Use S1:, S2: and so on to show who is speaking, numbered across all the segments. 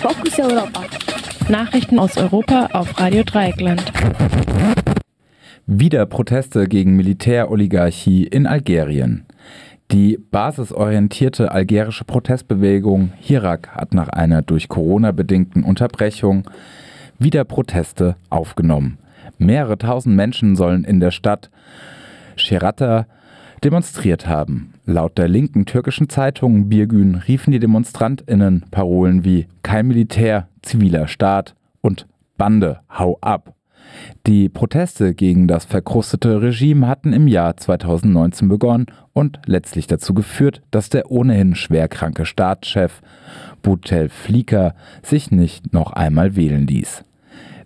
S1: Fokus Europa.
S2: Nachrichten aus Europa auf Radio Dreieckland.
S3: Wieder Proteste gegen Militäroligarchie in Algerien. Die basisorientierte algerische Protestbewegung Hirak hat nach einer durch Corona bedingten Unterbrechung wieder Proteste aufgenommen. Mehrere tausend Menschen sollen in der Stadt Sherata demonstriert haben. Laut der linken türkischen Zeitung Birgün riefen die DemonstrantInnen Parolen wie Kein Militär, ziviler Staat und Bande, hau ab. Die Proteste gegen das verkrustete Regime hatten im Jahr 2019 begonnen und letztlich dazu geführt, dass der ohnehin schwerkranke Staatschef Bouteflika sich nicht noch einmal wählen ließ.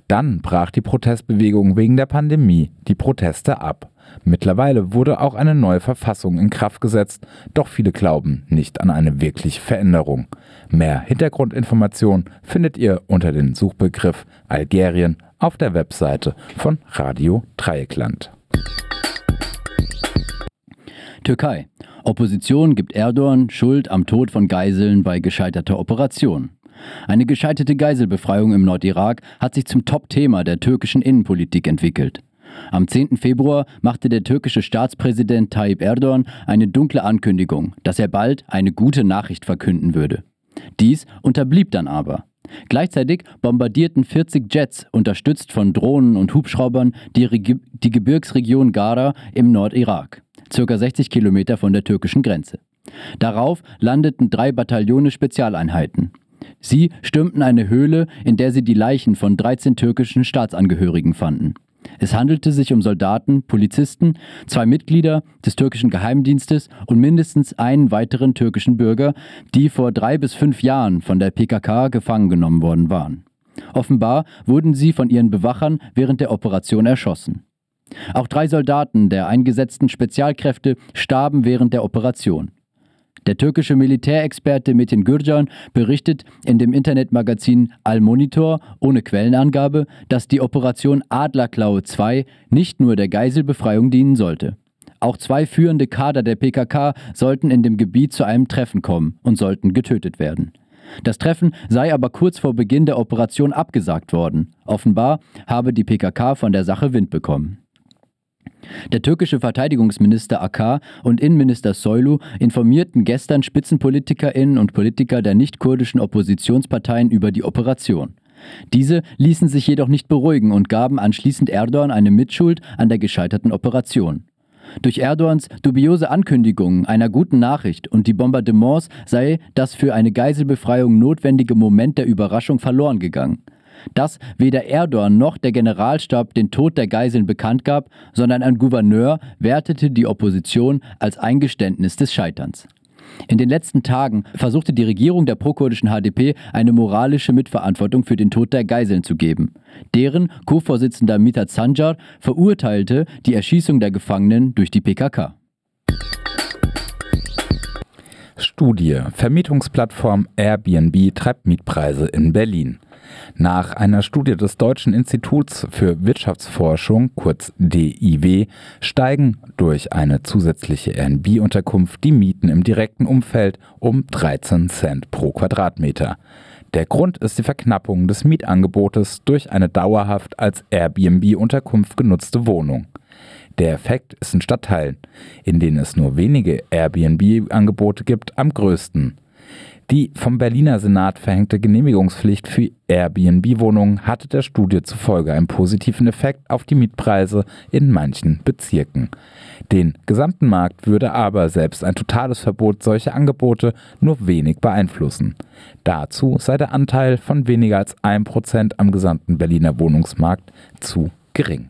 S3: Dann brach die Protestbewegung wegen der Pandemie die Proteste ab. Mittlerweile wurde auch eine neue Verfassung in Kraft gesetzt, doch viele glauben nicht an eine wirkliche Veränderung. Mehr Hintergrundinformationen findet ihr unter dem Suchbegriff Algerien auf der Webseite von Radio Dreieckland.
S4: Türkei. Opposition gibt Erdogan Schuld am Tod von Geiseln bei gescheiterter Operation. Eine gescheiterte Geiselbefreiung im Nordirak hat sich zum Top-Thema der türkischen Innenpolitik entwickelt. Am 10. Februar machte der türkische Staatspräsident Tayyip Erdogan eine dunkle Ankündigung, dass er bald eine gute Nachricht verkünden würde. Dies unterblieb dann aber. Gleichzeitig bombardierten 40 Jets, unterstützt von Drohnen und Hubschraubern, die, Regi die Gebirgsregion Gara im Nordirak, circa 60 Kilometer von der türkischen Grenze. Darauf landeten drei Bataillone Spezialeinheiten. Sie stürmten eine Höhle, in der sie die Leichen von 13 türkischen Staatsangehörigen fanden. Es handelte sich um Soldaten, Polizisten, zwei Mitglieder des türkischen Geheimdienstes und mindestens einen weiteren türkischen Bürger, die vor drei bis fünf Jahren von der PKK gefangen genommen worden waren. Offenbar wurden sie von ihren Bewachern während der Operation erschossen. Auch drei Soldaten der eingesetzten Spezialkräfte starben während der Operation. Der türkische Militärexperte Metin Gürcan berichtet in dem Internetmagazin Al-Monitor ohne Quellenangabe, dass die Operation Adlerklaue 2 nicht nur der Geiselbefreiung dienen sollte. Auch zwei führende Kader der PKK sollten in dem Gebiet zu einem Treffen kommen und sollten getötet werden. Das Treffen sei aber kurz vor Beginn der Operation abgesagt worden. Offenbar habe die PKK von der Sache Wind bekommen. Der türkische Verteidigungsminister Akar und Innenminister Soylu informierten gestern Spitzenpolitikerinnen und Politiker der nicht-kurdischen Oppositionsparteien über die Operation. Diese ließen sich jedoch nicht beruhigen und gaben anschließend Erdogan eine Mitschuld an der gescheiterten Operation. Durch Erdogans dubiose Ankündigungen einer guten Nachricht und die Bombardements sei das für eine Geiselbefreiung notwendige Moment der Überraschung verloren gegangen dass weder Erdogan noch der Generalstab den Tod der Geiseln bekannt gab, sondern ein Gouverneur wertete die Opposition als Eingeständnis des Scheiterns. In den letzten Tagen versuchte die Regierung der prokurdischen HDP eine moralische Mitverantwortung für den Tod der Geiseln zu geben. Deren Co-Vorsitzender Mithat Sanjar verurteilte die Erschießung der Gefangenen durch die PKK.
S3: Studie Vermietungsplattform Airbnb treibt Mietpreise in Berlin. Nach einer Studie des Deutschen Instituts für Wirtschaftsforschung, kurz DIW, steigen durch eine zusätzliche Airbnb-Unterkunft die Mieten im direkten Umfeld um 13 Cent pro Quadratmeter. Der Grund ist die Verknappung des Mietangebotes durch eine dauerhaft als Airbnb-Unterkunft genutzte Wohnung. Der Effekt ist in Stadtteilen, in denen es nur wenige Airbnb-Angebote gibt, am größten. Die vom Berliner Senat verhängte Genehmigungspflicht für Airbnb-Wohnungen hatte der Studie zufolge einen positiven Effekt auf die Mietpreise in manchen Bezirken. Den gesamten Markt würde aber selbst ein totales Verbot solcher Angebote nur wenig beeinflussen. Dazu sei der Anteil von weniger als 1% am gesamten Berliner Wohnungsmarkt zu gering.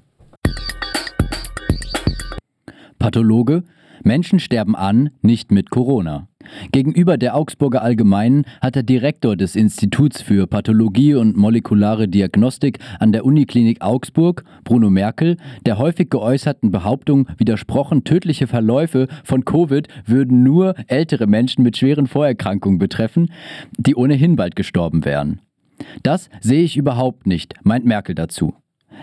S4: Pathologe Menschen sterben an, nicht mit Corona. Gegenüber der Augsburger Allgemeinen hat der Direktor des Instituts für Pathologie und molekulare Diagnostik an der Uniklinik Augsburg, Bruno Merkel, der häufig geäußerten Behauptung widersprochen, tödliche Verläufe von Covid würden nur ältere Menschen mit schweren Vorerkrankungen betreffen, die ohnehin bald gestorben wären. Das sehe ich überhaupt nicht, meint Merkel dazu.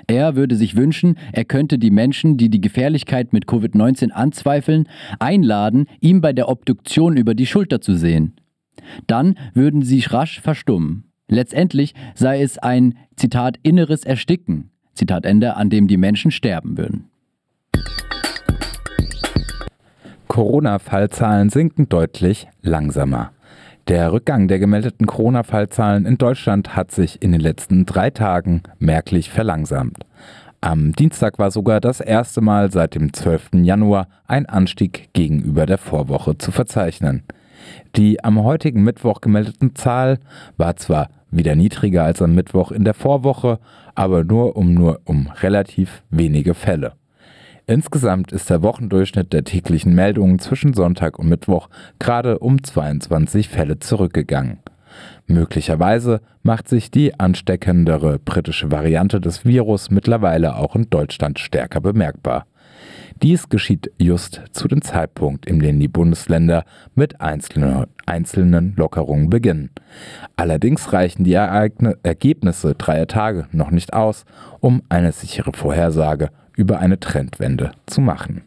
S4: Er würde sich wünschen, er könnte die Menschen, die die Gefährlichkeit mit Covid-19 anzweifeln, einladen, ihm bei der Obduktion über die Schulter zu sehen. Dann würden sie rasch verstummen. Letztendlich sei es ein, Zitat, inneres Ersticken, Zitat Ende, an dem die Menschen sterben würden.
S3: Corona-Fallzahlen sinken deutlich langsamer. Der Rückgang der gemeldeten Corona-Fallzahlen in Deutschland hat sich in den letzten drei Tagen merklich verlangsamt. Am Dienstag war sogar das erste Mal seit dem 12. Januar ein Anstieg gegenüber der Vorwoche zu verzeichnen. Die am heutigen Mittwoch gemeldeten Zahl war zwar wieder niedriger als am Mittwoch in der Vorwoche, aber nur um nur um relativ wenige Fälle. Insgesamt ist der Wochendurchschnitt der täglichen Meldungen zwischen Sonntag und Mittwoch gerade um 22 Fälle zurückgegangen. Möglicherweise macht sich die ansteckendere britische Variante des Virus mittlerweile auch in Deutschland stärker bemerkbar. Dies geschieht just zu dem Zeitpunkt, in dem die Bundesländer mit einzelnen, einzelnen Lockerungen beginnen. Allerdings reichen die Ereigne Ergebnisse dreier Tage noch nicht aus, um eine sichere Vorhersage über eine Trendwende zu machen.